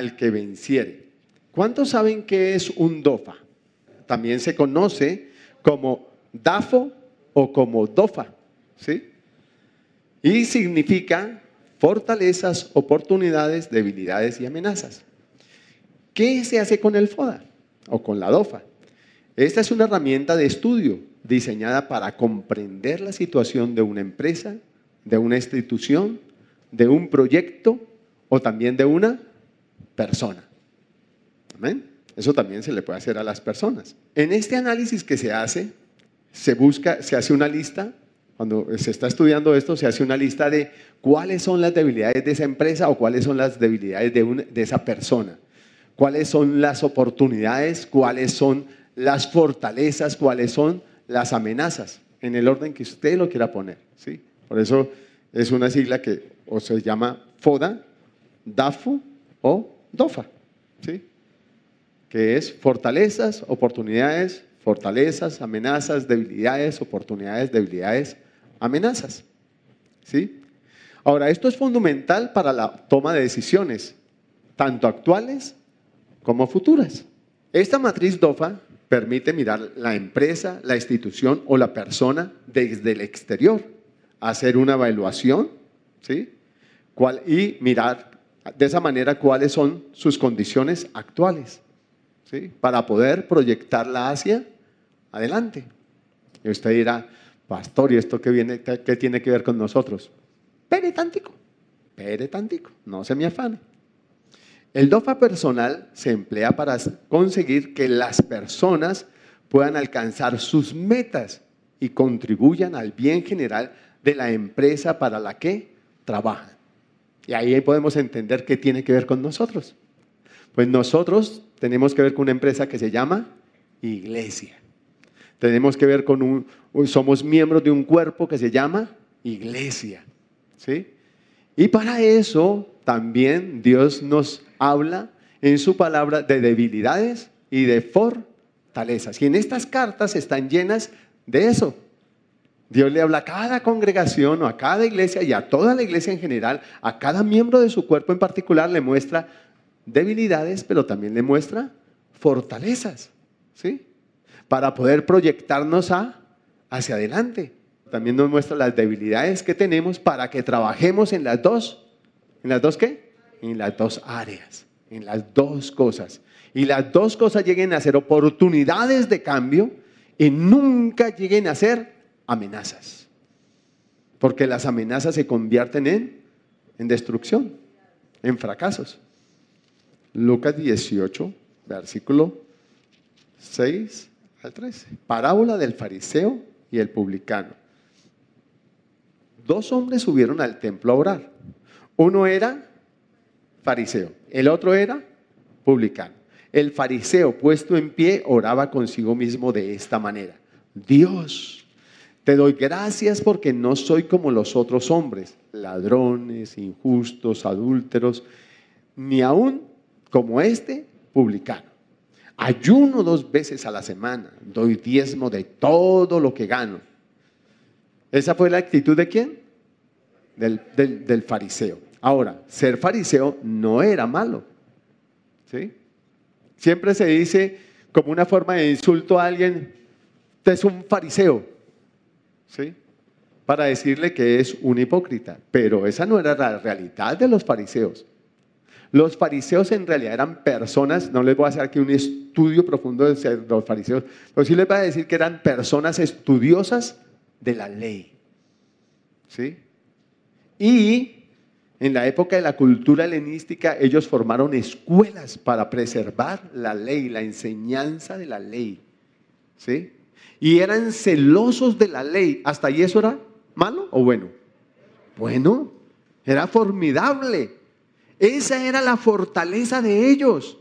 al que venciere. ¿Cuántos saben qué es un DOFA? También se conoce como DAFO o como DOFA, ¿sí? Y significa fortalezas, oportunidades, debilidades y amenazas. ¿Qué se hace con el FODA o con la DOFA? Esta es una herramienta de estudio diseñada para comprender la situación de una empresa, de una institución, de un proyecto o también de una persona. Amén. Eso también se le puede hacer a las personas. En este análisis que se hace, se busca, se hace una lista, cuando se está estudiando esto, se hace una lista de cuáles son las debilidades de esa empresa o cuáles son las debilidades de, de esa persona, cuáles son las oportunidades, cuáles son las fortalezas, cuáles son las amenazas, en el orden que usted lo quiera poner. ¿sí? Por eso es una sigla que o se llama FODA, DAFO o DOFA. ¿sí? que es fortalezas, oportunidades, fortalezas, amenazas, debilidades, oportunidades, debilidades, amenazas. ¿Sí? Ahora, esto es fundamental para la toma de decisiones, tanto actuales como futuras. Esta matriz DOFA permite mirar la empresa, la institución o la persona desde el exterior, hacer una evaluación, ¿sí? y mirar de esa manera cuáles son sus condiciones actuales para poder proyectarla hacia adelante. Y usted dirá, pastor, ¿y esto qué, viene, qué, tiene que ver con nosotros? Pere tantico, pere tantico, no se me afane. El DOFA personal se emplea para conseguir que las personas puedan alcanzar sus metas y contribuyan al bien general de la empresa para la que trabajan. Y ahí podemos entender qué tiene que ver con nosotros. Pues nosotros tenemos que ver con una empresa que se llama iglesia. Tenemos que ver con un, somos miembros de un cuerpo que se llama iglesia. ¿Sí? Y para eso también Dios nos habla en su palabra de debilidades y de fortalezas. Y en estas cartas están llenas de eso. Dios le habla a cada congregación o a cada iglesia y a toda la iglesia en general, a cada miembro de su cuerpo en particular le muestra debilidades, pero también le muestra fortalezas, ¿sí? Para poder proyectarnos a, hacia adelante. También nos muestra las debilidades que tenemos para que trabajemos en las dos, ¿en las dos qué? En las dos áreas, en las dos cosas. Y las dos cosas lleguen a ser oportunidades de cambio y nunca lleguen a ser amenazas. Porque las amenazas se convierten en, en destrucción, en fracasos. Lucas 18, versículo 6 al 13. Parábola del fariseo y el publicano. Dos hombres subieron al templo a orar. Uno era fariseo, el otro era publicano. El fariseo puesto en pie oraba consigo mismo de esta manera. Dios, te doy gracias porque no soy como los otros hombres, ladrones, injustos, adúlteros, ni aún como este publicano. Ayuno dos veces a la semana, doy diezmo de todo lo que gano. ¿Esa fue la actitud de quién? Del, fariseo. Ahora, ser fariseo no era malo. ¿sí? Siempre se dice como una forma de insulto a alguien, usted es un fariseo. ¿Sí? Para decirle que es un hipócrita. Pero esa no era la realidad de los fariseos. Los fariseos en realidad eran personas, no les voy a hacer aquí un estudio profundo de los fariseos, pero sí les voy a decir que eran personas estudiosas de la ley. ¿Sí? Y en la época de la cultura helenística, ellos formaron escuelas para preservar la ley, la enseñanza de la ley. ¿Sí? Y eran celosos de la ley. ¿Hasta ahí eso era malo o bueno? Bueno, era formidable. Esa era la fortaleza de ellos.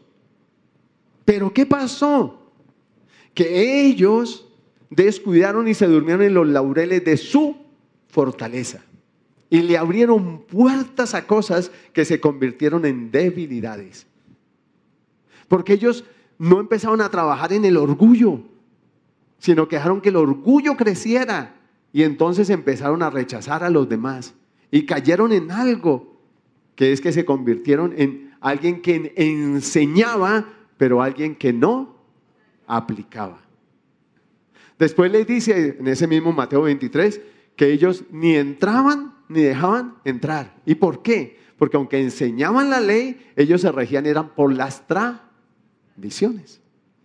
Pero ¿qué pasó? Que ellos descuidaron y se durmieron en los laureles de su fortaleza. Y le abrieron puertas a cosas que se convirtieron en debilidades. Porque ellos no empezaron a trabajar en el orgullo, sino que dejaron que el orgullo creciera. Y entonces empezaron a rechazar a los demás. Y cayeron en algo que es que se convirtieron en alguien que enseñaba, pero alguien que no aplicaba. Después les dice en ese mismo Mateo 23 que ellos ni entraban ni dejaban entrar. ¿Y por qué? Porque aunque enseñaban la ley, ellos se regían eran por las tradiciones.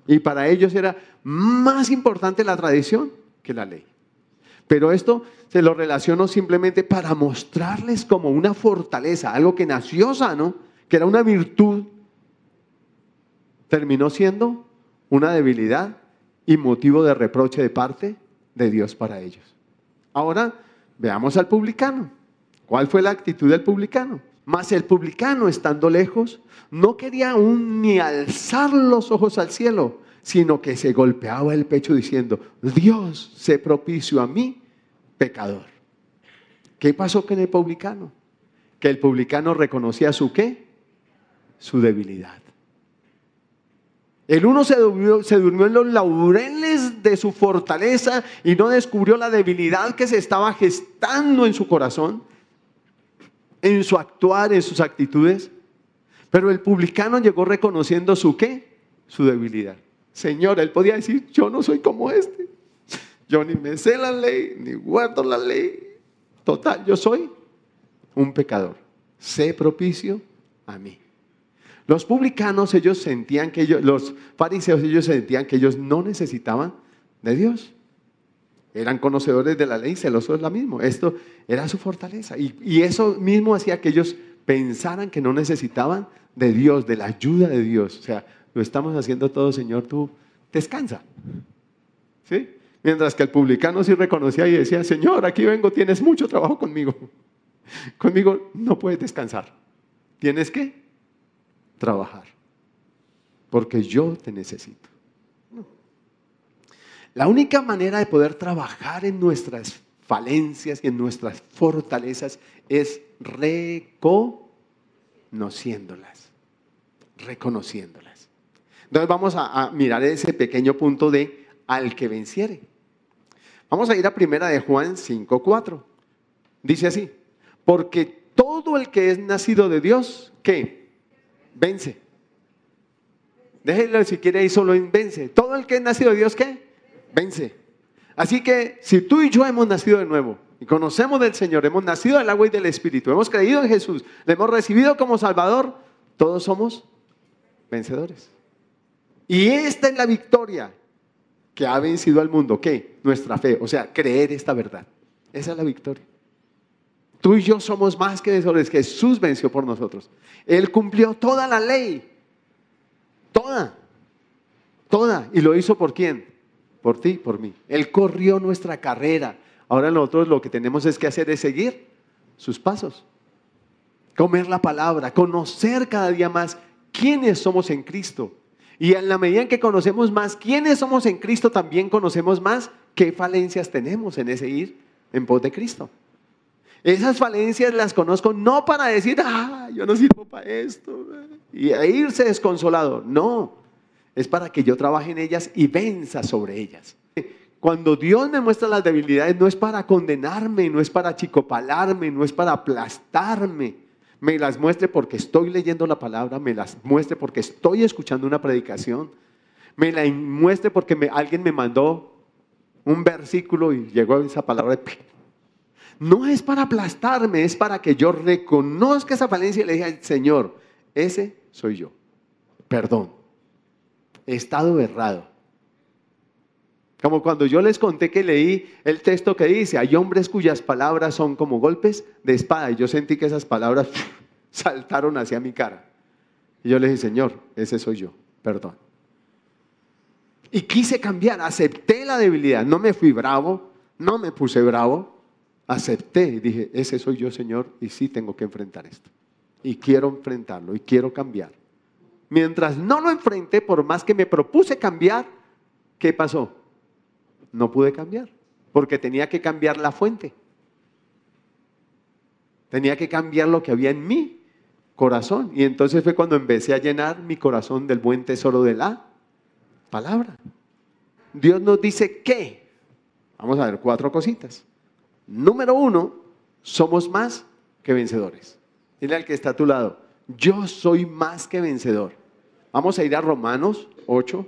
Y para ellos era más importante la tradición que la ley. Pero esto se lo relaciono simplemente para mostrarles como una fortaleza, algo que nació sano, que era una virtud, terminó siendo una debilidad y motivo de reproche de parte de Dios para ellos. Ahora veamos al publicano. ¿Cuál fue la actitud del publicano? Mas el publicano, estando lejos, no quería aún ni alzar los ojos al cielo, sino que se golpeaba el pecho diciendo, Dios, se propicio a mí, pecador. ¿Qué pasó con el publicano? Que el publicano reconocía su qué? Su debilidad. El uno se durmió, se durmió, en los laureles de su fortaleza y no descubrió la debilidad que se estaba gestando en su corazón, en su actuar, en sus actitudes. Pero el publicano llegó reconociendo su qué? Su debilidad. Señor, él podía decir, yo no soy como este. Yo ni me sé la ley, ni guardo la ley. Total, yo soy un pecador. Sé propicio a mí. Los publicanos, ellos sentían que ellos, los fariseos, ellos sentían que ellos no necesitaban de Dios. Eran conocedores de la ley, celosos la mismo. Esto era su fortaleza. Y, y eso mismo hacía que ellos pensaran que no necesitaban de Dios, de la ayuda de Dios. O sea, lo estamos haciendo todo, Señor, tú descansa. ¿Sí? Mientras que el publicano sí reconocía y decía, Señor, aquí vengo, tienes mucho trabajo conmigo. Conmigo no puedes descansar. Tienes que trabajar, porque yo te necesito. La única manera de poder trabajar en nuestras falencias y en nuestras fortalezas es reconociéndolas, reconociéndolas. Entonces vamos a, mirar ese pequeño punto de al que venciere. Vamos a ir a primera de Juan 5.4. Dice así, porque todo el que es nacido de Dios, ¿qué? vence. Déjenlo si quiere solo en vence. Todo el que es nacido de Dios, ¿qué? Vence. Así que si tú y yo hemos nacido de nuevo y conocemos del Señor, hemos nacido del agua y del Espíritu, hemos creído en Jesús, le hemos recibido como Salvador, todos somos vencedores. Y esta es la victoria que ha vencido al mundo. ¿Qué? Nuestra fe, o sea, creer esta verdad. Esa es la victoria. Tú y yo somos más que vencedores. Jesús venció por nosotros. Él cumplió toda la ley. Toda. Toda. ¿Y lo hizo por quién? Por ti, por mí. Él corrió nuestra carrera. Ahora nosotros lo que tenemos es que hacer es seguir sus pasos. Comer la palabra, conocer cada día más quiénes somos en Cristo. Y en la medida en que conocemos más quiénes somos en Cristo, también conocemos más qué falencias tenemos en ese ir en pos de Cristo. Esas falencias las conozco no para decir, ah, yo no sirvo para esto, y irse desconsolado. No, es para que yo trabaje en ellas y venza sobre ellas. Cuando Dios me muestra las debilidades, no es para condenarme, no es para chicopalarme, no es para aplastarme. Me las muestre porque estoy leyendo la palabra, me las muestre porque estoy escuchando una predicación, me la muestre porque alguien me mandó un versículo y llegó esa palabra no es para aplastarme, es para que yo reconozca esa falencia y le diga, Señor, ese soy yo. Perdón. He estado errado. Como cuando yo les conté que leí el texto que dice, hay hombres cuyas palabras son como golpes de espada. Y yo sentí que esas palabras saltaron hacia mi cara. Y yo le dije, Señor, ese soy yo. Perdón. Y quise cambiar, acepté la debilidad. No me fui bravo, no me puse bravo acepté y dije, ese soy yo, Señor, y sí tengo que enfrentar esto. Y quiero enfrentarlo y quiero cambiar. Mientras no lo enfrenté, por más que me propuse cambiar, ¿qué pasó? No pude cambiar, porque tenía que cambiar la fuente. Tenía que cambiar lo que había en mi corazón. Y entonces fue cuando empecé a llenar mi corazón del buen tesoro de la palabra. Dios nos dice que, vamos a ver cuatro cositas. Número uno, somos más que vencedores. Dile al que está a tu lado, Yo soy más que vencedor. Vamos a ir a Romanos 8,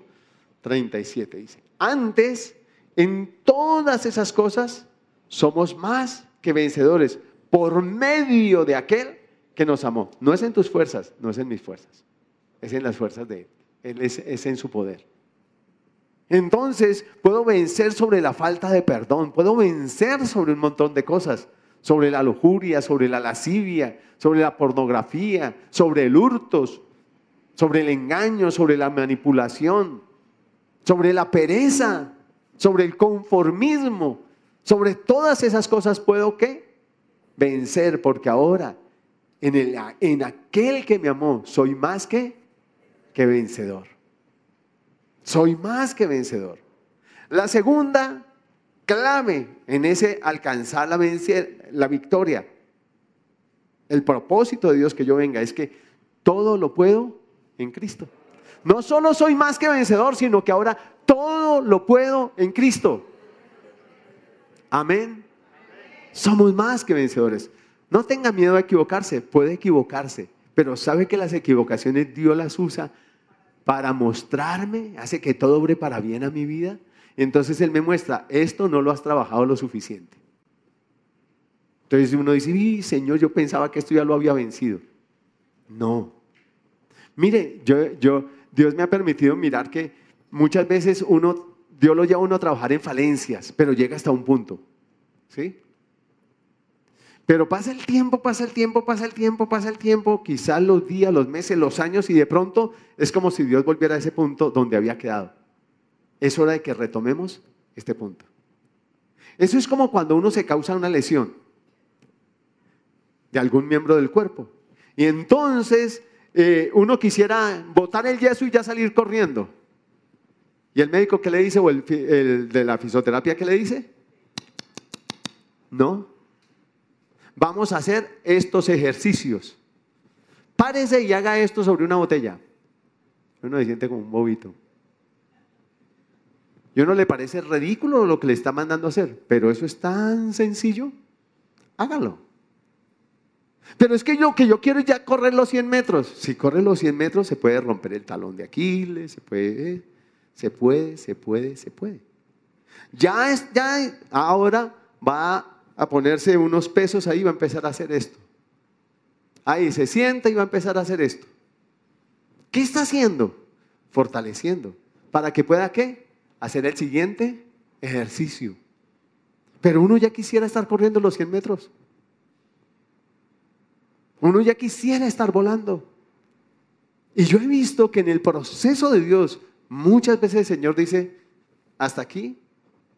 37. Dice, antes, en todas esas cosas, somos más que vencedores por medio de aquel que nos amó. No es en tus fuerzas, no es en mis fuerzas, es en las fuerzas de Él. Es, es en su poder. Entonces puedo vencer sobre la falta de perdón, puedo vencer sobre un montón de cosas, sobre la lujuria, sobre la lascivia, sobre la pornografía, sobre el hurtos, sobre el engaño, sobre la manipulación, sobre la pereza, sobre el conformismo, sobre todas esas cosas puedo qué? Vencer, porque ahora en, el, en aquel que me amó soy más que, que vencedor. Soy más que vencedor. La segunda clave en ese alcanzar la, la victoria, el propósito de Dios que yo venga es que todo lo puedo en Cristo. No solo soy más que vencedor, sino que ahora todo lo puedo en Cristo. Amén. Somos más que vencedores. No tenga miedo a equivocarse, puede equivocarse, pero sabe que las equivocaciones Dios las usa para mostrarme, hace que todo obre para bien a mi vida. Entonces Él me muestra, esto no lo has trabajado lo suficiente. Entonces uno dice, Señor, yo pensaba que esto ya lo había vencido. No. Mire, yo, yo, Dios me ha permitido mirar que muchas veces uno, Dios lo lleva uno a trabajar en falencias, pero llega hasta un punto. ¿Sí? Pero pasa el tiempo, pasa el tiempo, pasa el tiempo, pasa el tiempo, quizás los días, los meses, los años, y de pronto es como si Dios volviera a ese punto donde había quedado. Es hora de que retomemos este punto. Eso es como cuando uno se causa una lesión de algún miembro del cuerpo. Y entonces eh, uno quisiera botar el yeso y ya salir corriendo. ¿Y el médico qué le dice? ¿O el, de la fisioterapia qué le dice? No. Vamos a hacer estos ejercicios. Párese y haga esto sobre una botella. Uno se siente como un bobito. ¿Y no le parece ridículo lo que le está mandando hacer? Pero eso es tan sencillo. Hágalo. Pero es que yo que yo quiero ya correr los 100 metros. Si corre los 100 metros se puede romper el talón de Aquiles, se puede, se puede, se puede, se puede. Ya es, ya ahora va a ponerse unos pesos ahí, va a empezar a hacer esto. Ahí se sienta y va a empezar a hacer esto. ¿Qué está haciendo? Fortaleciendo. ¿Para que pueda qué? Hacer el siguiente ejercicio. Pero uno ya quisiera estar corriendo los 100 metros. Uno ya quisiera estar volando. Y yo he visto que en el proceso de Dios, muchas veces el Señor dice, hasta aquí,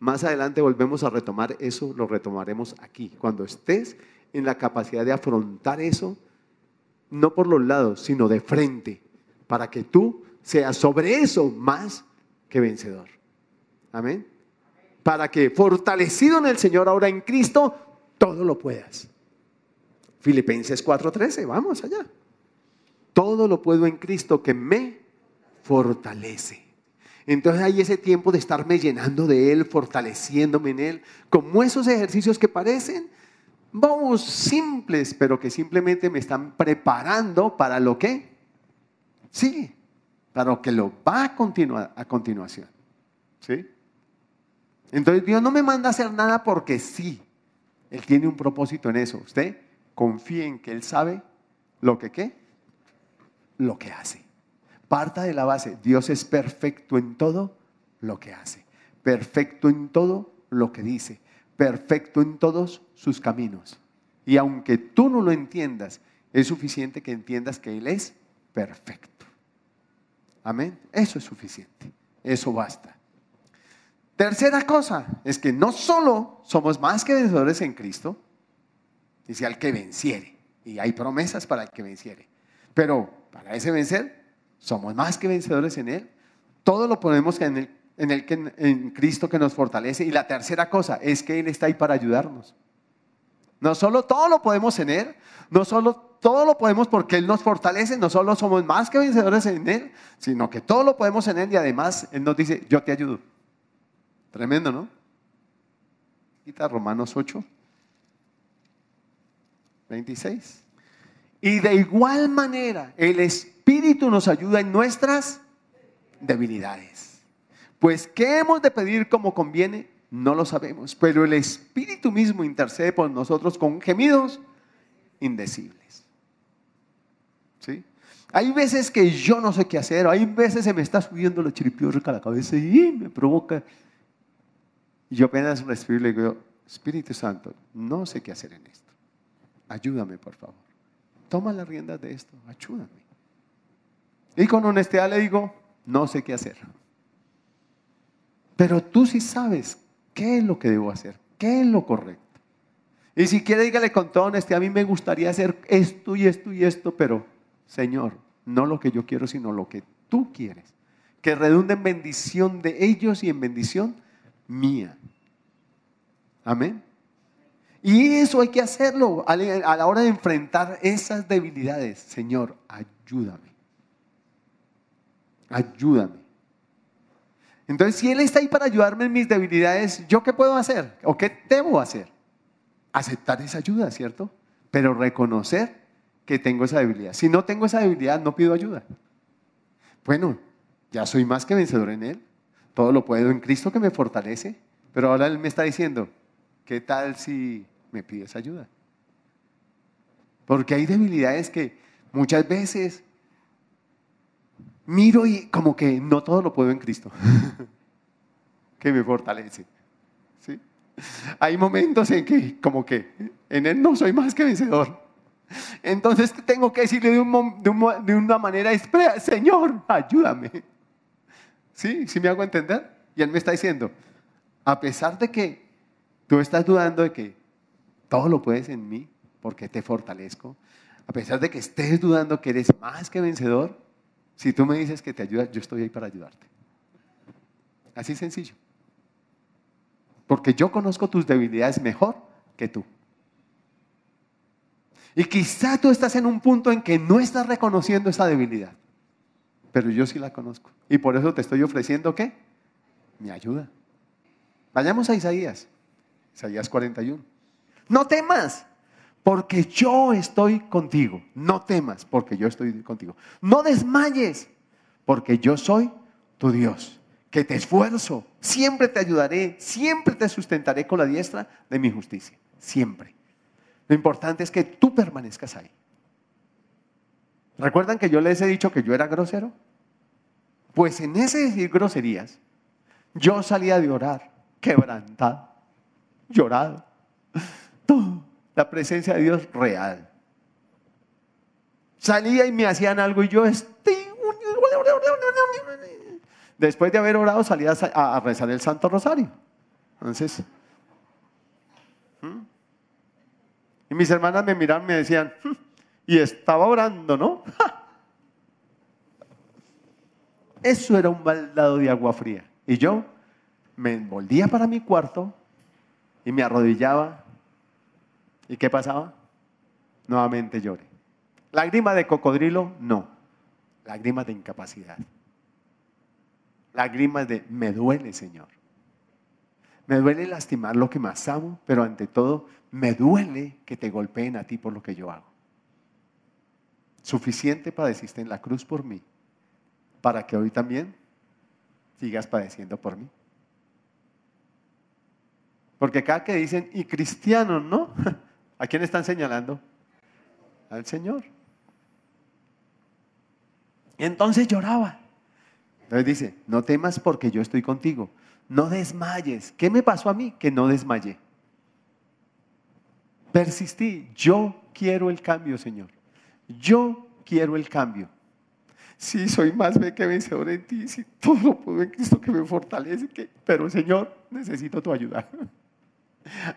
más adelante volvemos a retomar eso, lo retomaremos aquí. Cuando estés en la capacidad de afrontar eso, no por los lados, sino de frente, para que tú seas sobre eso más que vencedor. Amén. Para que fortalecido en el Señor ahora en Cristo, todo lo puedas. Filipenses 4:13, vamos allá. Todo lo puedo en Cristo que me fortalece. Entonces hay ese tiempo de estarme llenando de Él, fortaleciéndome en Él, como esos ejercicios que parecen, vamos, simples, pero que simplemente me están preparando para lo que sí, para lo que lo va a continuar a continuación. ¿Sí? Entonces Dios no me manda a hacer nada porque sí. Él tiene un propósito en eso. Usted confíe en que Él sabe lo que qué, lo que hace. Parta de la base, Dios es perfecto en todo lo que hace, perfecto en todo lo que dice, perfecto en todos sus caminos. Y aunque tú no lo entiendas, es suficiente que entiendas que Él es perfecto. Amén. Eso es suficiente. Eso basta. Tercera cosa es que no solo somos más que vencedores en Cristo, dice al que venciere. Y hay promesas para el que venciere. Pero para ese vencer somos más que vencedores en Él. Todo lo ponemos en el, en, el en Cristo que nos fortalece. Y la tercera cosa es que Él está ahí para ayudarnos. No solo todo lo podemos en Él, no solo todo lo podemos porque Él nos fortalece, no solo somos más que vencedores en Él, sino que todo lo podemos en Él y además Él nos dice, yo te ayudo. Tremendo, ¿no? Quita Romanos 8, 26. Y de igual manera, el Espíritu nos ayuda en nuestras debilidades. Pues, ¿qué hemos de pedir como conviene? No lo sabemos, pero el Espíritu mismo intercede por nosotros con gemidos indecibles. ¿Sí? Hay veces que yo no sé qué hacer, hay veces se me está subiendo la chiripiorca a la cabeza y me provoca. Y yo apenas respiro y le digo, Espíritu Santo, no sé qué hacer en esto. Ayúdame, por favor. Toma las riendas de esto, ayúdame. Y con honestidad le digo, no sé qué hacer. Pero tú sí sabes qué es lo que debo hacer, qué es lo correcto. Y si quiere, dígale con toda honestidad, a mí me gustaría hacer esto y esto y esto, pero Señor, no lo que yo quiero, sino lo que tú quieres. Que redunde en bendición de ellos y en bendición mía. Amén. Y eso hay que hacerlo a la hora de enfrentar esas debilidades. Señor, ayúdame. Ayúdame. Entonces, si Él está ahí para ayudarme en mis debilidades, ¿yo qué puedo hacer? ¿O qué debo hacer? Aceptar esa ayuda, ¿cierto? Pero reconocer que tengo esa debilidad. Si no tengo esa debilidad, no pido ayuda. Bueno, ya soy más que vencedor en Él. Todo lo puedo en Cristo que me fortalece. Pero ahora Él me está diciendo, ¿qué tal si me pides ayuda? Porque hay debilidades que muchas veces miro y como que no todo lo puedo en Cristo, que me fortalece. ¿sí? Hay momentos en que como que en Él no soy más que vencedor. Entonces tengo que decirle de, una manera Señor, ayúdame. ¿Sí? ¿Sí me hago entender? Y Él me está diciendo, a pesar de que tú estás dudando de que todo lo puedes en mí, porque te fortalezco, a pesar de que estés dudando que eres más que vencedor, si tú me dices que te ayudas, yo estoy ahí para ayudarte. Así sencillo. Porque yo conozco tus debilidades mejor que tú. Y quizá tú estás en un punto en que no estás reconociendo esa debilidad. Pero yo sí la conozco. Y por eso te estoy ofreciendo qué? Mi ayuda. Vayamos a Isaías. Isaías 41. No temas, porque yo estoy contigo. No temas, porque yo estoy contigo. No desmayes, porque yo soy tu Dios, que te esfuerzo. Siempre te ayudaré, siempre te sustentaré con la diestra de mi justicia. Siempre. Lo importante es que tú permanezcas ahí. ¿Recuerdan que yo les he dicho que yo era grosero? Pues en ese decir groserías, yo salía de orar, quebrantado, llorado. Todo, la presencia de Dios real. Salía y me hacían algo y yo Después de haber orado, salía a rezar el Santo Rosario. Entonces, Y mis hermanas me miraban y me decían, hmm", y estaba orando, ¿no? Eso era un baldado de agua fría. Y yo me envolvía para mi cuarto y me arrodillaba. ¿Y qué pasaba? Nuevamente lloré. Lágrima de cocodrilo, no. Lágrimas de incapacidad. Lágrimas de me duele, Señor. Me duele lastimar lo que más amo, pero ante todo me duele que te golpeen a ti por lo que yo hago. Suficiente padeciste en la cruz por mí, para que hoy también sigas padeciendo por mí. Porque cada que dicen, y cristianos, ¿no? ¿A quién están señalando? Al Señor. entonces lloraba. Entonces dice, no temas porque yo estoy contigo. No desmayes. ¿Qué me pasó a mí? Que no desmayé. Persistí. Yo quiero el cambio, Señor. Yo quiero el cambio. Sí, soy más que vencedor en ti. Sí, todo lo puedo en Cristo que me fortalece. Pero, Señor, necesito tu ayuda.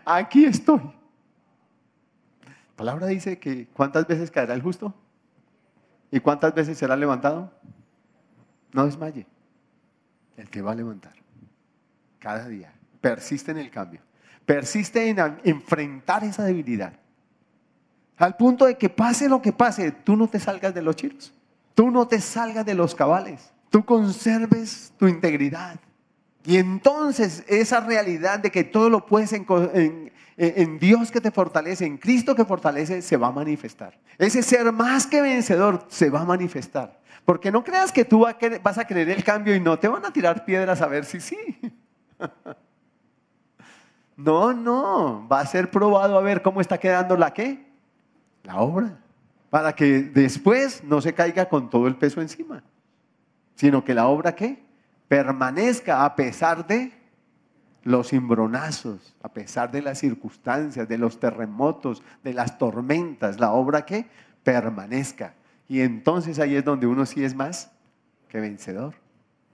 Aquí estoy. La palabra dice que ¿cuántas veces caerá el justo? ¿Y cuántas veces será levantado? No desmaye. El que va a levantar. Cada día. Persiste en el cambio. Persiste en enfrentar esa debilidad. Al punto de que pase lo que pase, tú no te salgas de los chiros. Tú no te salgas de los cabales. Tú conserves tu integridad. Y entonces esa realidad de que todo lo puedes en, Dios que te fortalece, en Cristo que fortalece, se va a manifestar. Ese ser más que vencedor se va a manifestar. Porque no creas que tú vas a querer el cambio y no te van a tirar piedras a ver si sí. No, no, va a ser probado a ver cómo está quedando la qué? La obra. Para que después no se caiga con todo el peso encima, sino que la obra qué? Permanezca a pesar de los cimbronazos, a pesar de las circunstancias, de los terremotos, de las tormentas, la obra que permanezca. Y entonces ahí es donde uno sí es más que vencedor,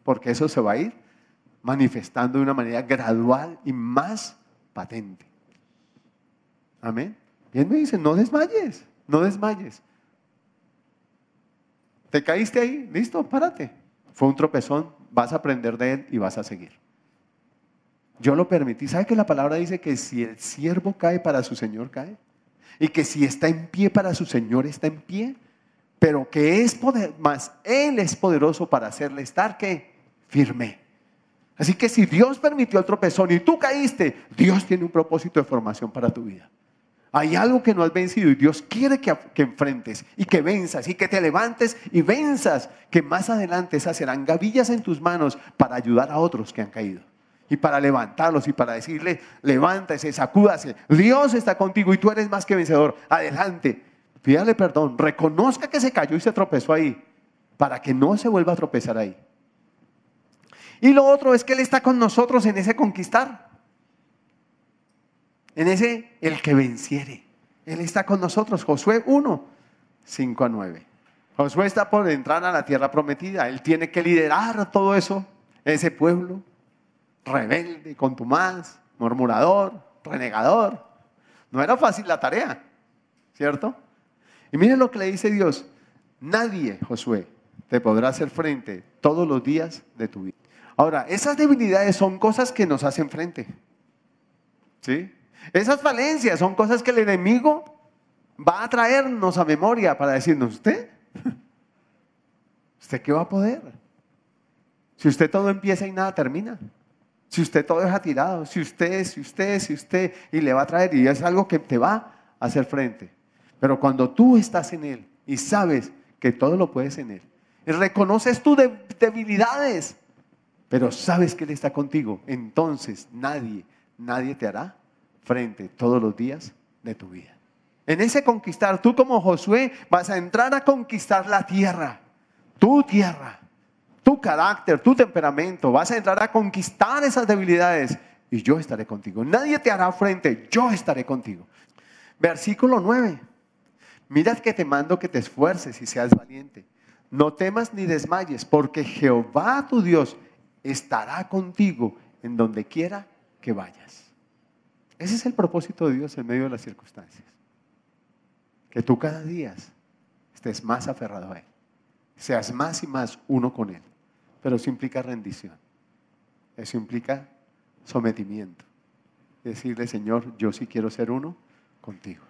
porque eso se va a ir manifestando de una manera gradual y más patente. Amén. Y él me dice, no desmayes, no desmayes. ¿Te caíste ahí? Listo, párate. Fue un tropezón, vas a aprender de él y vas a seguir. Yo lo permití. ¿Sabe que la palabra dice que si el siervo cae para su Señor cae? Y que si está en pie para su Señor está en pie. Pero que es poder, más Él es poderoso para hacerle estar que firme. Así que si Dios permitió el tropezón y tú caíste, Dios tiene un propósito de formación para tu vida. Hay algo que no has vencido y Dios quiere que, enfrentes y que venzas y que te levantes y venzas, que más adelante esas serán gavillas en tus manos para ayudar a otros que han caído y para levantarlos y para decirle, levántese, sacúdase, Dios está contigo y tú eres más que vencedor, adelante, pídale perdón, reconozca que se cayó y se tropezó ahí, para que no se vuelva a tropezar ahí. Y lo otro es que Él está con nosotros en ese conquistar, en ese el que venciere. Él está con nosotros, Josué 1, 5 a 9. Josué está por entrar a la tierra prometida, Él tiene que liderar todo eso, ese pueblo rebelde, contumaz, murmurador, renegador. No era fácil la tarea, ¿cierto? Y miren lo que le dice Dios. Nadie, Josué, te podrá hacer frente todos los días de tu vida. Ahora, esas debilidades son cosas que nos hacen frente. ¿Sí? Esas falencias son cosas que el enemigo va a traernos a memoria para decirnos, ¿usted? ¿Usted qué va a poder? Si usted todo empieza y nada termina. Si usted todo deja tirado, si usted, si usted, si usted, y le va a traer, y es algo que te va a hacer frente. Pero cuando tú estás en Él y sabes que todo lo puedes en Él, y reconoces tus debilidades, pero sabes que Él está contigo, entonces nadie, nadie te hará frente todos los días de tu vida. En ese conquistar, tú como Josué vas a entrar a conquistar la tierra, tu tierra tu carácter, tu temperamento, vas a entrar a conquistar esas debilidades y yo estaré contigo. Nadie te hará frente, yo estaré contigo. Versículo 9. Mirad que te mando que te esfuerces y seas valiente. No temas ni desmayes, porque Jehová tu Dios estará contigo en donde quiera que vayas. Ese es el propósito de Dios en medio de las circunstancias. Que tú cada día estés más aferrado a Él. Seas más y más uno con Él pero eso implica rendición. Eso implica sometimiento. Decirle, Señor, yo sí quiero ser uno contigo.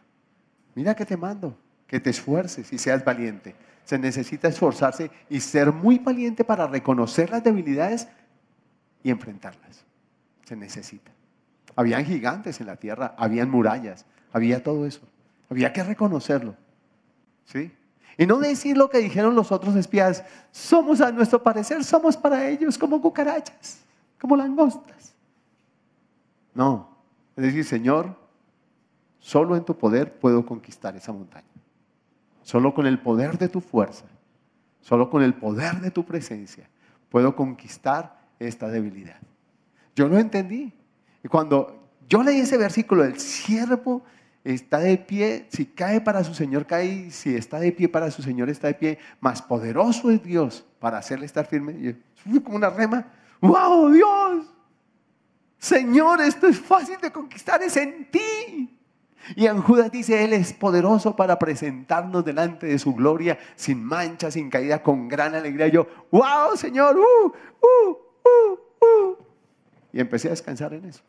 Mira que te mando, que te esfuerces y seas valiente. Se necesita esforzarse y ser muy valiente para reconocer las debilidades y enfrentarlas. Se necesita. Habían gigantes en la tierra, habían murallas, había todo eso. Había que reconocerlo. ¿Sí? Y no decir lo que dijeron los otros espías, somos a nuestro parecer, somos para ellos como cucarachas, como langostas. No, es decir, Señor, solo en tu poder puedo conquistar esa montaña. Solo con el poder de tu fuerza, solo con el poder de tu presencia, puedo conquistar esta debilidad. Yo lo entendí. Y cuando yo leí ese versículo, el siervo está de pie, si cae para su Señor, cae, si está de pie para su Señor, está de pie, más poderoso es Dios para hacerle estar firme. como una rema, wow, Dios, Señor, esto es fácil de conquistar, es en ti. Y en Judas dice, Él es poderoso para presentarnos delante de su gloria, sin mancha, sin caída, con gran alegría. yo, wow, Señor, uh, uh, uh, uh. Y empecé a descansar en eso.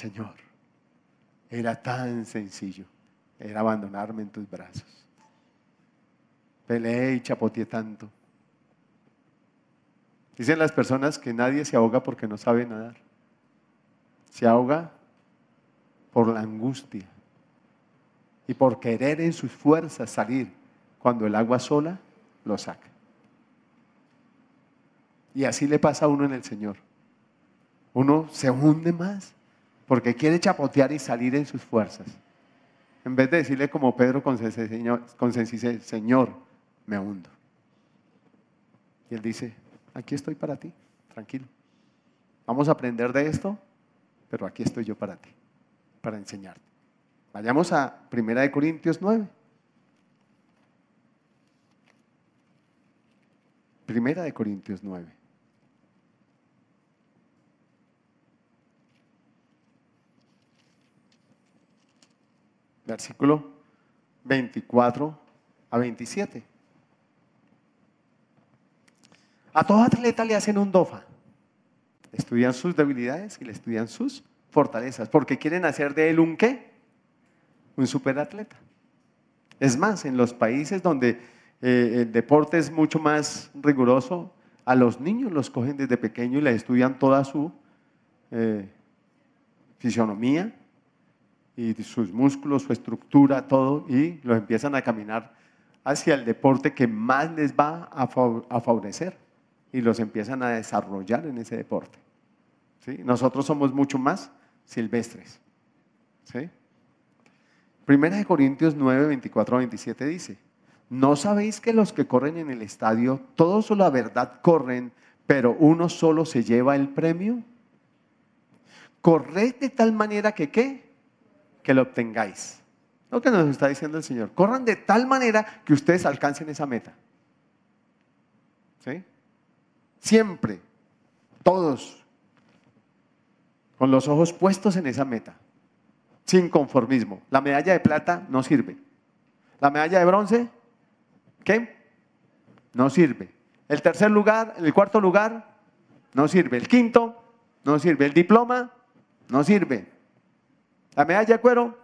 Señor, era tan sencillo, era abandonarme en tus brazos. Peleé y chapoteé tanto. Dicen las personas que nadie se ahoga porque no sabe nadar. se ahoga por la angustia y por querer en sus fuerzas salir cuando el agua sola lo saca. Y así le pasa a uno en el Señor. Uno se hunde más porque quiere chapotear y salir en sus fuerzas. En vez de decirle como Pedro con sencillez, Señor, me hundo. Y él dice, aquí estoy para ti, tranquilo. Vamos a aprender de esto, pero aquí estoy yo para ti, para enseñarte. Vayamos a 1 Corintios 9. Primera de Corintios 9. Versículo 24 a 27. A todo atleta le hacen un DOFA. Estudian sus debilidades y le estudian sus fortalezas, porque quieren hacer de él un qué? Un superatleta. Es más, en los países donde eh, el deporte es mucho más riguroso, a los niños los cogen desde pequeño y les estudian toda su eh, fisionomía y sus músculos, su estructura, todo, y los empiezan a caminar hacia el deporte que más les va a favorecer y los empiezan a desarrollar en ese deporte. ¿Sí? Nosotros somos mucho más silvestres. ¿Sí? Primera de Corintios 9, 24 27 dice, ¿no sabéis que los que corren en el estadio, todos la verdad corren, pero uno solo se lleva el premio? Corred de tal manera que qué? Que lo obtengáis. Lo que nos está diciendo el Señor. Corran de tal manera que ustedes alcancen esa meta. ¿Sí? Siempre, todos, con los ojos puestos en esa meta, sin conformismo. La medalla de plata no sirve. La medalla de bronce, ¿qué? No sirve. El tercer lugar, el cuarto lugar, no sirve. El quinto, no sirve. El diploma, no sirve. La medalla de cuero,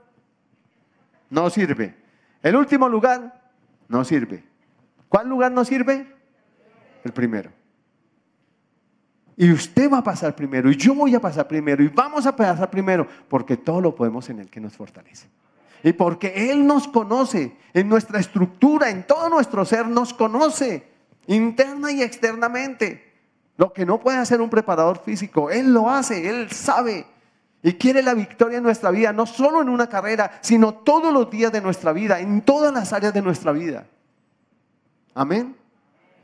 no sirve. El último lugar, no sirve. ¿Cuál lugar no sirve? El primero. Y usted va a pasar primero, y yo voy a pasar primero, y vamos a pasar primero, porque todo lo podemos en el que nos fortalece. Y porque Él nos conoce, en nuestra estructura, en todo nuestro ser, nos conoce, interna y externamente. Lo que no puede hacer un preparador físico, Él lo hace, Él sabe. Y quiere la victoria en nuestra vida, no solo en una carrera, sino todos los días de nuestra vida, en todas las áreas de nuestra vida. Amén.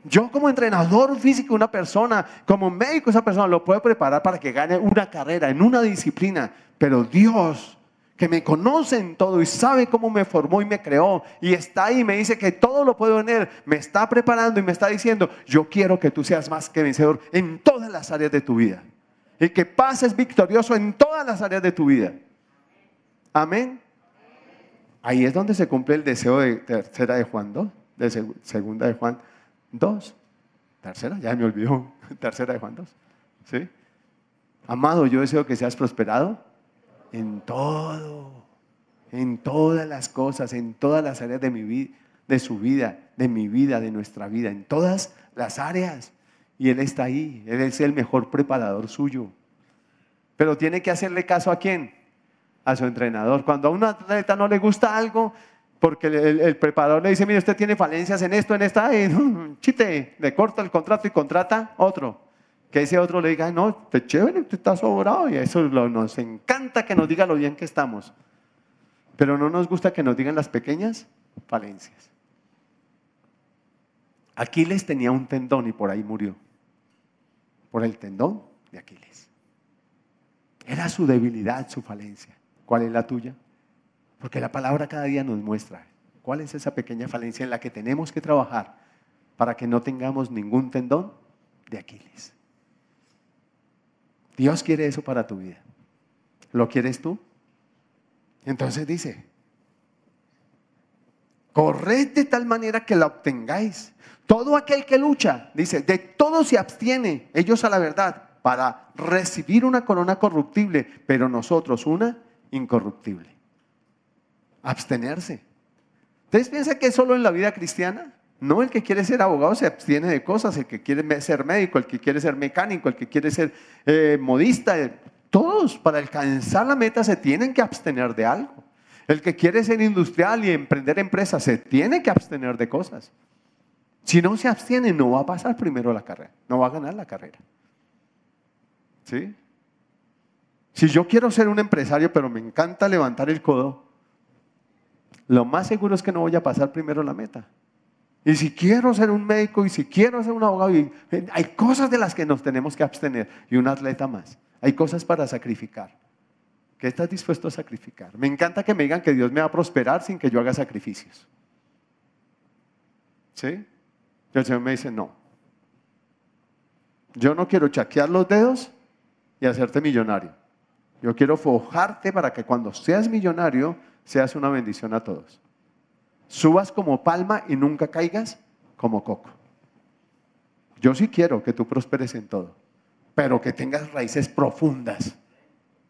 Yo como entrenador físico, una persona, como médico, esa persona lo puedo preparar para que gane una carrera en una disciplina. Pero Dios, que me conoce en todo y sabe cómo me formó y me creó y está ahí y me dice que todo lo puedo tener, me está preparando y me está diciendo, yo quiero que tú seas más que vencedor en todas las áreas de tu vida. Y que pases victorioso en todas las áreas de tu vida. Amén. Ahí es donde se cumple el deseo de tercera de Juan 2, de segunda de Juan Dos. Tercera, ya me olvidó. Tercera de Juan 2. ¿Sí? Amado, yo deseo que seas prosperado en todo, en todas las cosas, en todas las áreas de mi vida, de su vida, de mi vida, de nuestra vida, en todas las áreas. Y Él está ahí, Él es el mejor preparador suyo. Pero tiene que hacerle caso a quién? A su entrenador. Cuando a un atleta no le gusta algo, porque el, preparador le dice, mire, usted tiene falencias en esto, en esta, y chite, le corta el contrato y contrata otro. Que ese otro le diga, no, te chévere, usted está sobrado, y eso nos encanta que nos diga lo bien que estamos. Pero no nos gusta que nos digan las pequeñas falencias. Aquiles tenía un tendón y por ahí murió. Por el tendón de Aquiles. Era su debilidad, su falencia. ¿Cuál es la tuya? Porque la palabra cada día nos muestra cuál es esa pequeña falencia en la que tenemos que trabajar para que no tengamos ningún tendón de Aquiles. Dios quiere eso para tu vida. ¿Lo quieres tú? Entonces dice, corred de tal manera que la obtengáis. Todo aquel que lucha, dice, de todo se abstiene, ellos a la verdad, para recibir una corona corruptible, pero nosotros una incorruptible abstenerse. ¿Ustedes piensan que es solo en la vida cristiana? No, el que quiere ser abogado se abstiene de cosas, el que quiere ser médico, el que quiere ser mecánico, el que quiere ser eh, modista, Todos para alcanzar la meta se tienen que abstener de algo. El que quiere ser industrial y emprender empresas se tiene que abstener de cosas. Si no se abstiene, no va a pasar primero la carrera, no va a ganar la carrera. ¿Sí? Si yo quiero ser un empresario, pero me encanta levantar el codo, lo más seguro es que no voy a pasar primero la meta. Y si quiero ser un médico y si quiero ser un abogado, hay cosas de las que nos tenemos que abstener y un atleta más. Hay cosas para sacrificar. ¿Qué estás dispuesto a sacrificar? Me encanta que me digan que Dios me va a prosperar sin que yo haga sacrificios. ¿Sí? Y el Señor me dice, no. Yo no quiero chaquear los dedos y hacerte millonario. Yo quiero forjarte para que cuando seas millonario seas una bendición a todos. Subas como palma y nunca caigas como coco. Yo sí quiero que tú prosperes en todo, pero que tengas raíces profundas,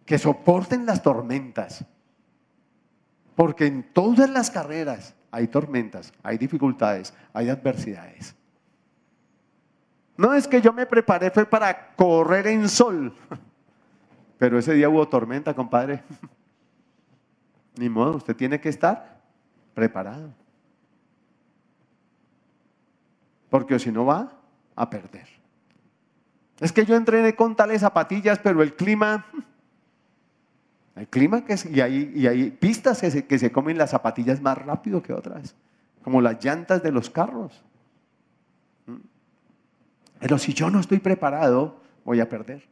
que soporten las tormentas. Porque en todas las carreras hay tormentas, hay dificultades, hay adversidades. No es que yo me preparé, fue para correr en sol. Pero ese día hubo tormenta, compadre. Ni modo, usted tiene que estar preparado. Porque si no va a perder. Es que yo entrené con tales zapatillas, pero el clima, el clima que y hay, y hay pistas que se, que se comen las zapatillas más rápido que otras, como las llantas de los carros. ¿Mm? Pero si yo no estoy preparado, voy a perder.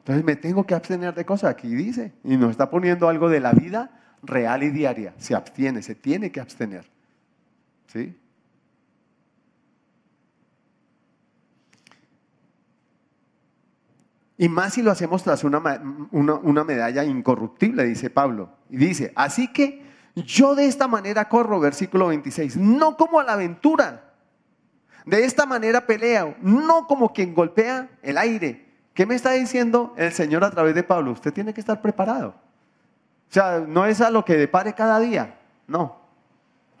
Entonces me tengo que abstener de cosas, aquí dice, y nos está poniendo algo de la vida real y diaria. Se abstiene, se tiene que abstener. ¿Sí? Y más si lo hacemos tras una, una, medalla incorruptible, dice Pablo. Y dice, así que yo de esta manera corro, versículo 26, no como a la aventura. De esta manera peleo, no como quien golpea el aire ¿Qué me está diciendo el Señor a través de Pablo? Usted tiene que estar preparado. O sea, no es a lo que depare cada día, no.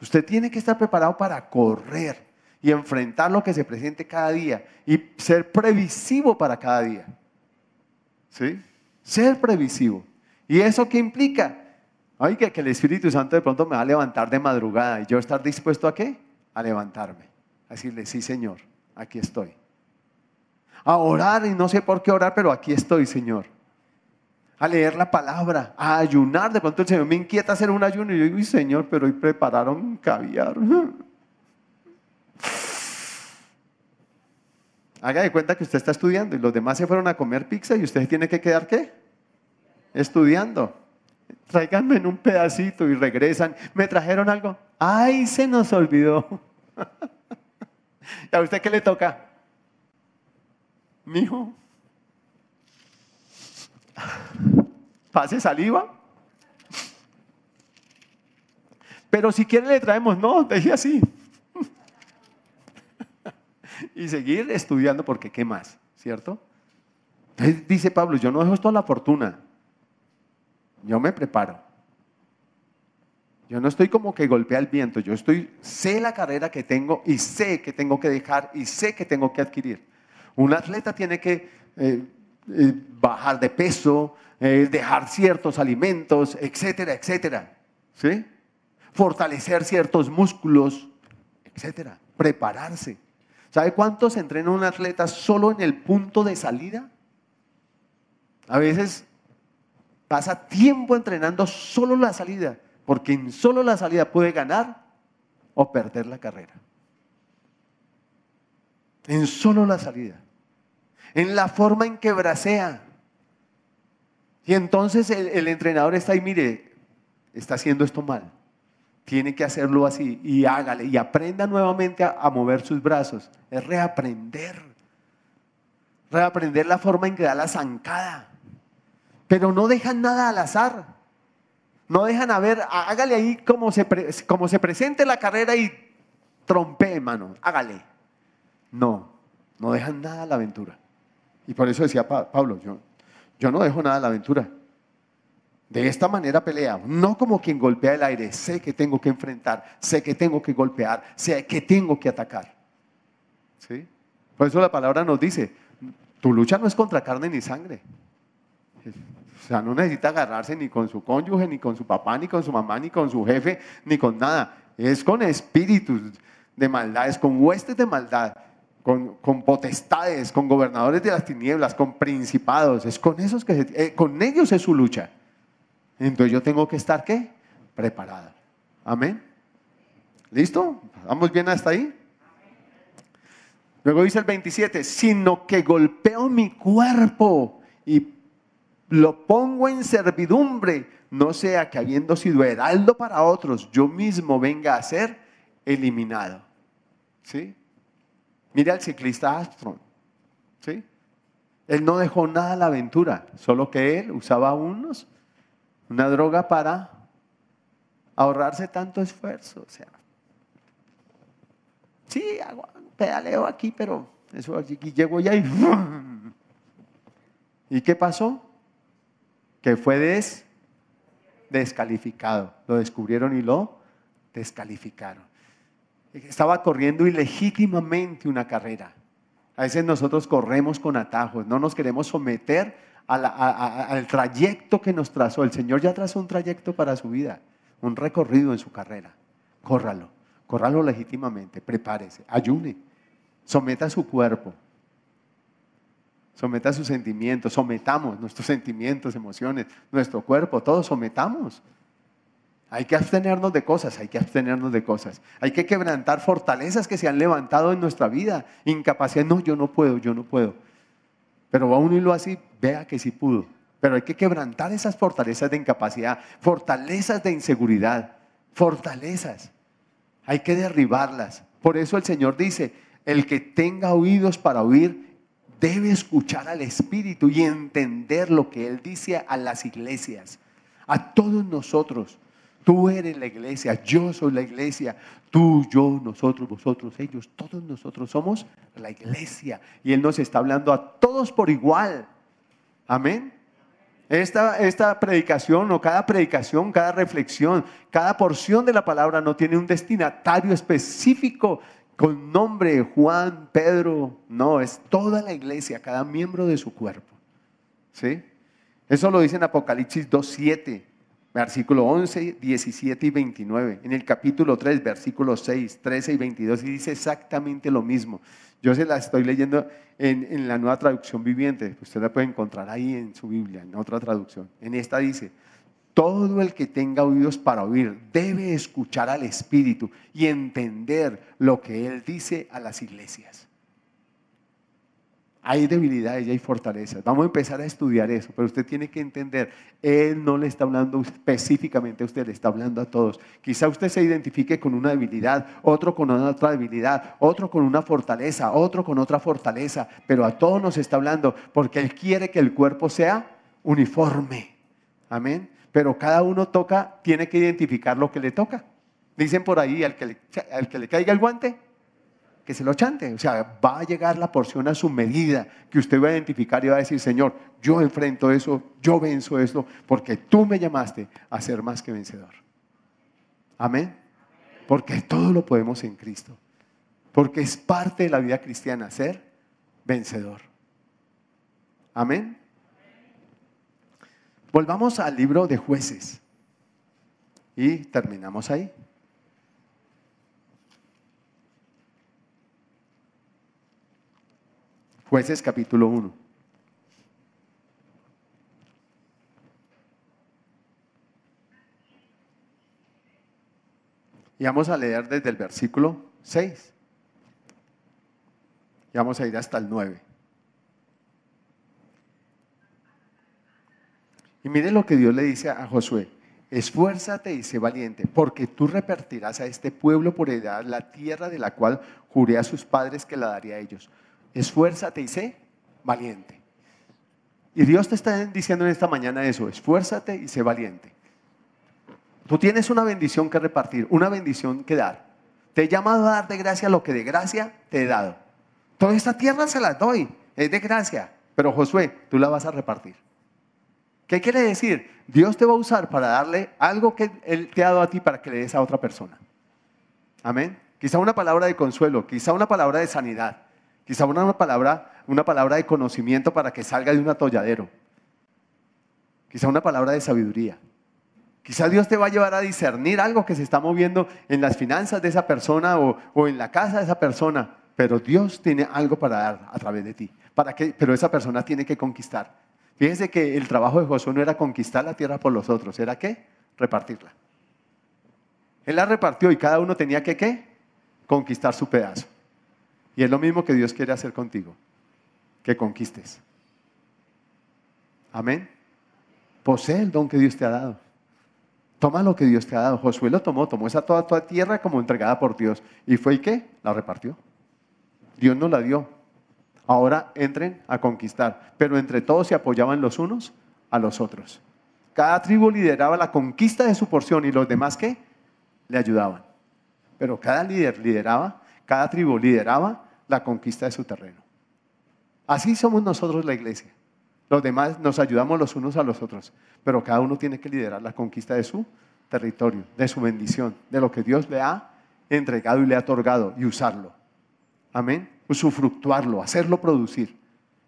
Usted tiene que estar preparado para correr y enfrentar lo que se presente cada día y ser previsivo para cada día. ¿Sí? Ser previsivo. ¿Y eso qué implica? Oiga, que el Espíritu Santo de pronto me va a levantar de madrugada y yo estar dispuesto a qué? A levantarme. A decirle, sí, Señor, aquí estoy a orar y no sé por qué orar, pero aquí estoy, Señor. A leer la palabra, a ayunar. De pronto el Señor me inquieta hacer un ayuno y yo digo, Señor, pero hoy prepararon caviar. Haga de cuenta que usted está estudiando y los demás se fueron a comer pizza y usted tiene que quedar qué? Estudiando. Tráiganme en un pedacito y regresan. ¿Me trajeron algo? ¡Ay, se nos olvidó! ¿Y a usted qué le toca? hijo, pase saliva. Pero si quiere le traemos, no, deje así. Y seguir estudiando porque qué más, ¿cierto? Entonces dice Pablo, yo no dejo esto a la fortuna. Yo me preparo. Yo no estoy como que golpea el viento, yo estoy, sé la carrera que tengo y sé que tengo que dejar y sé que tengo que adquirir. Un atleta tiene que eh, eh, bajar de peso, eh, dejar ciertos alimentos, etcétera, etcétera. ¿Sí? Fortalecer ciertos músculos, etcétera. Prepararse. ¿Sabe cuánto se entrena un atleta solo en el punto de salida? A veces pasa tiempo entrenando solo la salida, porque en solo la salida puede ganar o perder la carrera. En solo la salida en la forma en que bracea. Y entonces el, entrenador está ahí, mire, está haciendo esto mal. Tiene que hacerlo así y hágale y aprenda nuevamente a, mover sus brazos. Es reaprender. Reaprender la forma en que da la zancada. Pero no dejan nada al azar. No dejan a ver, hágale ahí como se, como se presente la carrera y trompe, hermano. Hágale. No, no dejan nada a la aventura. Y por eso decía Pablo, yo, yo no dejo nada a la aventura. De esta manera pelea, no como quien golpea el aire, sé que tengo que enfrentar, sé que tengo que golpear, sé que tengo que atacar. ¿Sí? Por eso la palabra nos dice, tu lucha no es contra carne ni sangre. O sea, no necesita agarrarse ni con su cónyuge, ni con su papá, ni con su mamá, ni con su jefe, ni con nada. Es con espíritus de maldad, es con huestes de maldad, con, con potestades, con gobernadores de las tinieblas, con principados. Es con esos que eh, con ellos es su lucha. Entonces yo tengo que estar qué? Preparado. Amén. ¿Listo? ¿Vamos bien hasta ahí? Luego dice el 27, sino que golpeo mi cuerpo y lo pongo en servidumbre, no sea que habiendo sido heraldo para otros, yo mismo venga a ser eliminado. ¿Sí? Mira al ciclista Armstrong. ¿Sí? Él no dejó nada a la aventura, solo que él usaba unos, una droga para ahorrarse tanto esfuerzo. O sea, sí, hago, pedaleo aquí, pero eso aquí llego ya y... ¿Y qué pasó? Que fue des, descalificado. Lo descubrieron y lo descalificaron. Estaba corriendo ilegítimamente una carrera. A veces nosotros corremos con atajos, no nos queremos someter al trayecto que nos trazó. El Señor ya trazó un trayecto para su vida, un recorrido en su carrera. Córralo, córralo legítimamente, prepárese, ayune someta su cuerpo, someta sus sentimientos, sometamos nuestros sentimientos, emociones, nuestro cuerpo, todo sometamos. Hay que abstenernos de cosas, hay que abstenernos de cosas. Hay que quebrantar fortalezas que se han levantado en nuestra vida. Incapacidad, no, yo no puedo, yo no puedo. Pero a uno así, vea que sí pudo. Pero hay que quebrantar esas fortalezas de incapacidad, fortalezas de inseguridad, fortalezas. Hay que derribarlas. Por eso el Señor dice, el que tenga oídos para oír debe escuchar al Espíritu y entender lo que Él dice a las iglesias, a todos nosotros. Tú eres la iglesia, yo soy la iglesia, tú, yo, nosotros, vosotros, ellos, todos nosotros somos la iglesia. Y Él nos está hablando a todos por igual. Amén. Esta, esta predicación o cada predicación, cada reflexión, cada porción de la palabra no tiene un destinatario específico con nombre Juan, Pedro, no, es toda la iglesia, cada miembro de su cuerpo. ¿Sí? Eso lo dice en Apocalipsis 2.7, versículo 11, 17 y 29. En el capítulo 3, versículos 6, 13 y 22, y dice exactamente lo mismo. Yo se la estoy leyendo en, en la nueva traducción viviente, usted la puede encontrar ahí en su Biblia, en otra traducción. En esta dice, todo el que tenga oídos para oír debe escuchar al Espíritu y entender lo que Él dice a las iglesias. Hay debilidades y hay fortalezas. Vamos a empezar a estudiar eso, pero usted tiene que entender, Él no le está hablando específicamente a usted, le está hablando a todos. Quizá usted se identifique con una debilidad, otro con otra debilidad, otro con una fortaleza, otro con otra fortaleza, pero a todos nos está hablando porque Él quiere que el cuerpo sea uniforme. Amén pero cada uno toca, tiene que identificar lo que le toca. Dicen por ahí, al que al que le caiga el guante, que se lo chante. O sea, va a llegar la porción a su medida que usted va a identificar y va a decir, Señor, yo enfrento eso, yo venzo esto, porque tú me llamaste a ser más que vencedor. Amén. Porque todo lo podemos en Cristo. Porque es parte de la vida cristiana ser vencedor. Amén. Volvamos al libro de jueces y terminamos ahí. Jueces capítulo 1. Y vamos a leer desde el versículo 6. Y vamos a ir hasta el 9. Y mire lo que Dios le dice a Josué. Esfuérzate y sé valiente, porque tú repartirás a este pueblo por edad la tierra de la cual juré a sus padres que la daría a ellos. Esfuérzate y sé valiente. Y Dios te está diciendo en esta mañana eso, esfuérzate y sé valiente. Tú tienes una bendición que repartir, una bendición que dar. Te he llamado a dar de gracia lo que de gracia te he dado. Toda esta tierra se la doy, es de gracia, pero Josué, tú la vas a repartir. ¿Qué quiere decir? Dios te va a usar para darle algo que Él te ha dado a ti para que le des a otra persona. Amén. Quizá una palabra de consuelo, quizá una palabra de sanidad, quizá una palabra, una palabra de conocimiento para que salga de un atolladero. Quizá una palabra de sabiduría. Quizá Dios te va a llevar a discernir algo que se está moviendo en las finanzas de esa persona o, o en la casa de esa persona. Pero Dios tiene algo para dar a través de ti. ¿Para? Pero esa persona tiene que conquistar. Fíjense que el trabajo de Josué no era conquistar la tierra por los otros, era qué? Repartirla. Él la repartió y cada uno tenía que qué? Conquistar su pedazo. Y es lo mismo que Dios quiere hacer contigo, que conquistes. Amén. Posee el don que Dios te ha dado. Toma lo que Dios te ha dado. Josué lo tomó, tomó esa toda, toda tierra como entregada por Dios. ¿Y fue y qué? La repartió. Dios nos la dio. Ahora entren a conquistar. Pero entre todos se apoyaban los unos a los otros. Cada tribu lideraba la conquista de su porción y los demás qué? Le ayudaban. Pero cada líder lideraba, cada tribu lideraba la conquista de su terreno. Así somos nosotros la iglesia. Los demás nos ayudamos los unos a los otros, pero cada uno tiene que liderar la conquista de su territorio, de su bendición, de lo que Dios le ha entregado y le ha otorgado y usarlo. Amén. Usufructuarlo, hacerlo producir.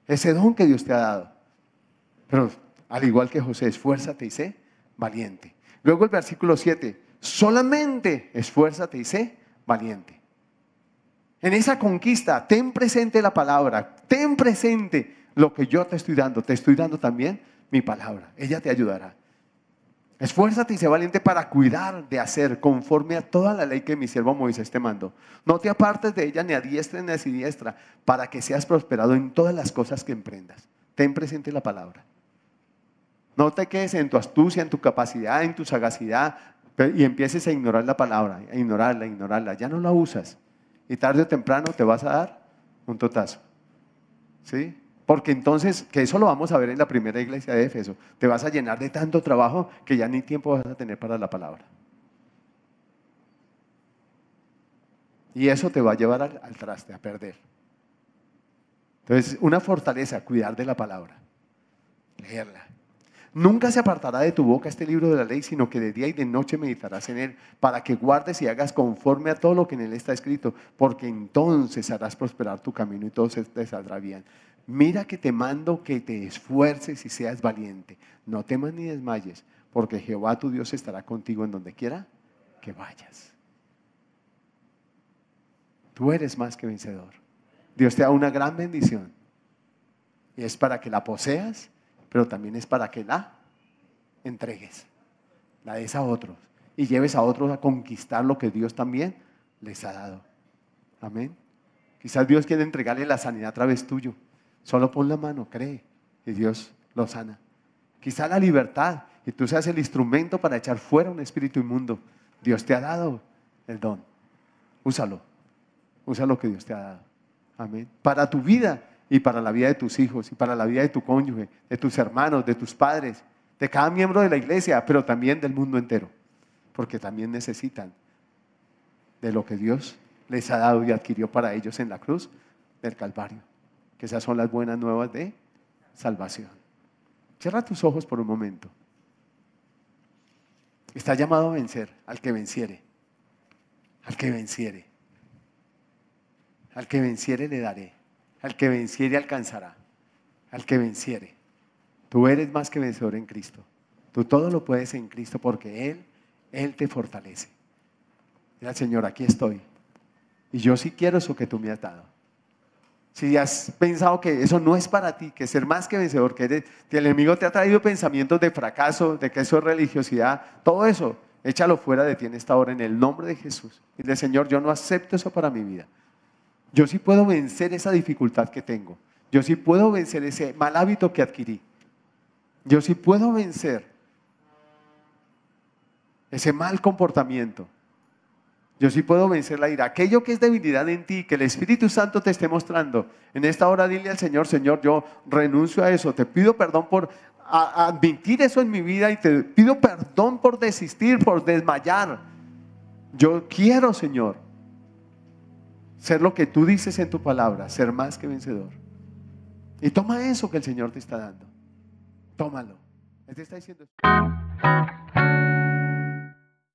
Ese don que Dios te ha dado. Pero al igual que José, esfuérzate y sé valiente. Luego el versículo 7, solamente esfuérzate y sé valiente. En esa conquista, ten presente la palabra, ten presente lo que yo te estoy dando. Te estoy dando también mi palabra. Ella te ayudará. Esfuérzate y sé valiente para cuidar de hacer conforme a toda la ley que mi siervo Moisés te mandó. No te apartes de ella ni a diestra ni a siniestra, para que seas prosperado en todas las cosas que emprendas. Ten presente la palabra. No te quedes en tu astucia, en tu capacidad, en tu sagacidad y empieces a ignorar la palabra, a ignorarla, a ignorarla. Ya no la usas. Y tarde o temprano te vas a dar un totazo. ¿Sí? Porque entonces, que eso lo vamos a ver en la primera iglesia de Éfeso, te vas a llenar de tanto trabajo que ya ni tiempo vas a tener para la palabra. Y eso te va a llevar al, al traste, a perder. Entonces, una fortaleza, cuidar de la palabra, leerla, Nunca se apartará de tu boca este libro de la ley, sino que de día y de noche meditarás en él, para que guardes y hagas conforme a todo lo que en él está escrito, porque entonces harás prosperar tu camino y todo te saldrá bien. Mira que te mando que te esfuerces y seas valiente. No temas ni desmayes, porque Jehová tu Dios estará contigo en donde quiera que vayas. Tú eres más que vencedor. Dios te da una gran bendición. Y es para que la poseas pero también es para que la entregues, la des a otros y lleves a otros a conquistar lo que Dios también les ha dado. Amén. Quizás Dios quiere entregarle la sanidad a través tuyo. Solo pon la mano, cree, y Dios lo sana. Quizá la libertad, y tú seas el instrumento para echar fuera un espíritu inmundo. Dios te ha dado el don. Úsalo. Usa lo que Dios te ha dado. Amén. Para tu vida y para la vida de tus hijos y para la vida de tu cónyuge, de tus hermanos, de tus padres, de cada miembro de la iglesia, pero también del mundo entero, porque también necesitan de lo que Dios les ha dado y adquirió para ellos en la cruz del Calvario, que esas son las buenas nuevas de salvación. Cierra tus ojos por un momento. Está llamado a vencer al que venciere, al que venciere, al que venciere le daré. Al que venciere alcanzará. Al que venciere. Tú eres más que vencedor en Cristo. Tú todo lo puedes en Cristo porque Él, Él te fortalece. Mira, Señor, aquí estoy. Y yo sí quiero eso que tú me has dado. Si has pensado que eso no es para ti, que ser más que vencedor, que, que el enemigo te ha traído pensamientos de fracaso, de que eso es religiosidad, todo eso, échalo fuera de ti en esta hora en el nombre de Jesús. Y de Señor, yo no acepto eso para mi vida. Yo sí puedo vencer esa dificultad que tengo. Yo sí puedo vencer ese mal hábito que adquirí. Yo sí puedo vencer ese mal comportamiento. Yo sí puedo vencer la ira. Aquello que es debilidad en ti, que el Espíritu Santo te esté mostrando. En esta hora dile al Señor, Señor, yo renuncio a eso. Te pido perdón por admitir eso en mi vida y te pido perdón por desistir, por desmayar. Yo quiero, Señor, ser lo que tú dices en tu palabra, ser más que vencedor. Y toma eso que el Señor te está dando. Tómalo. Él te está diciendo.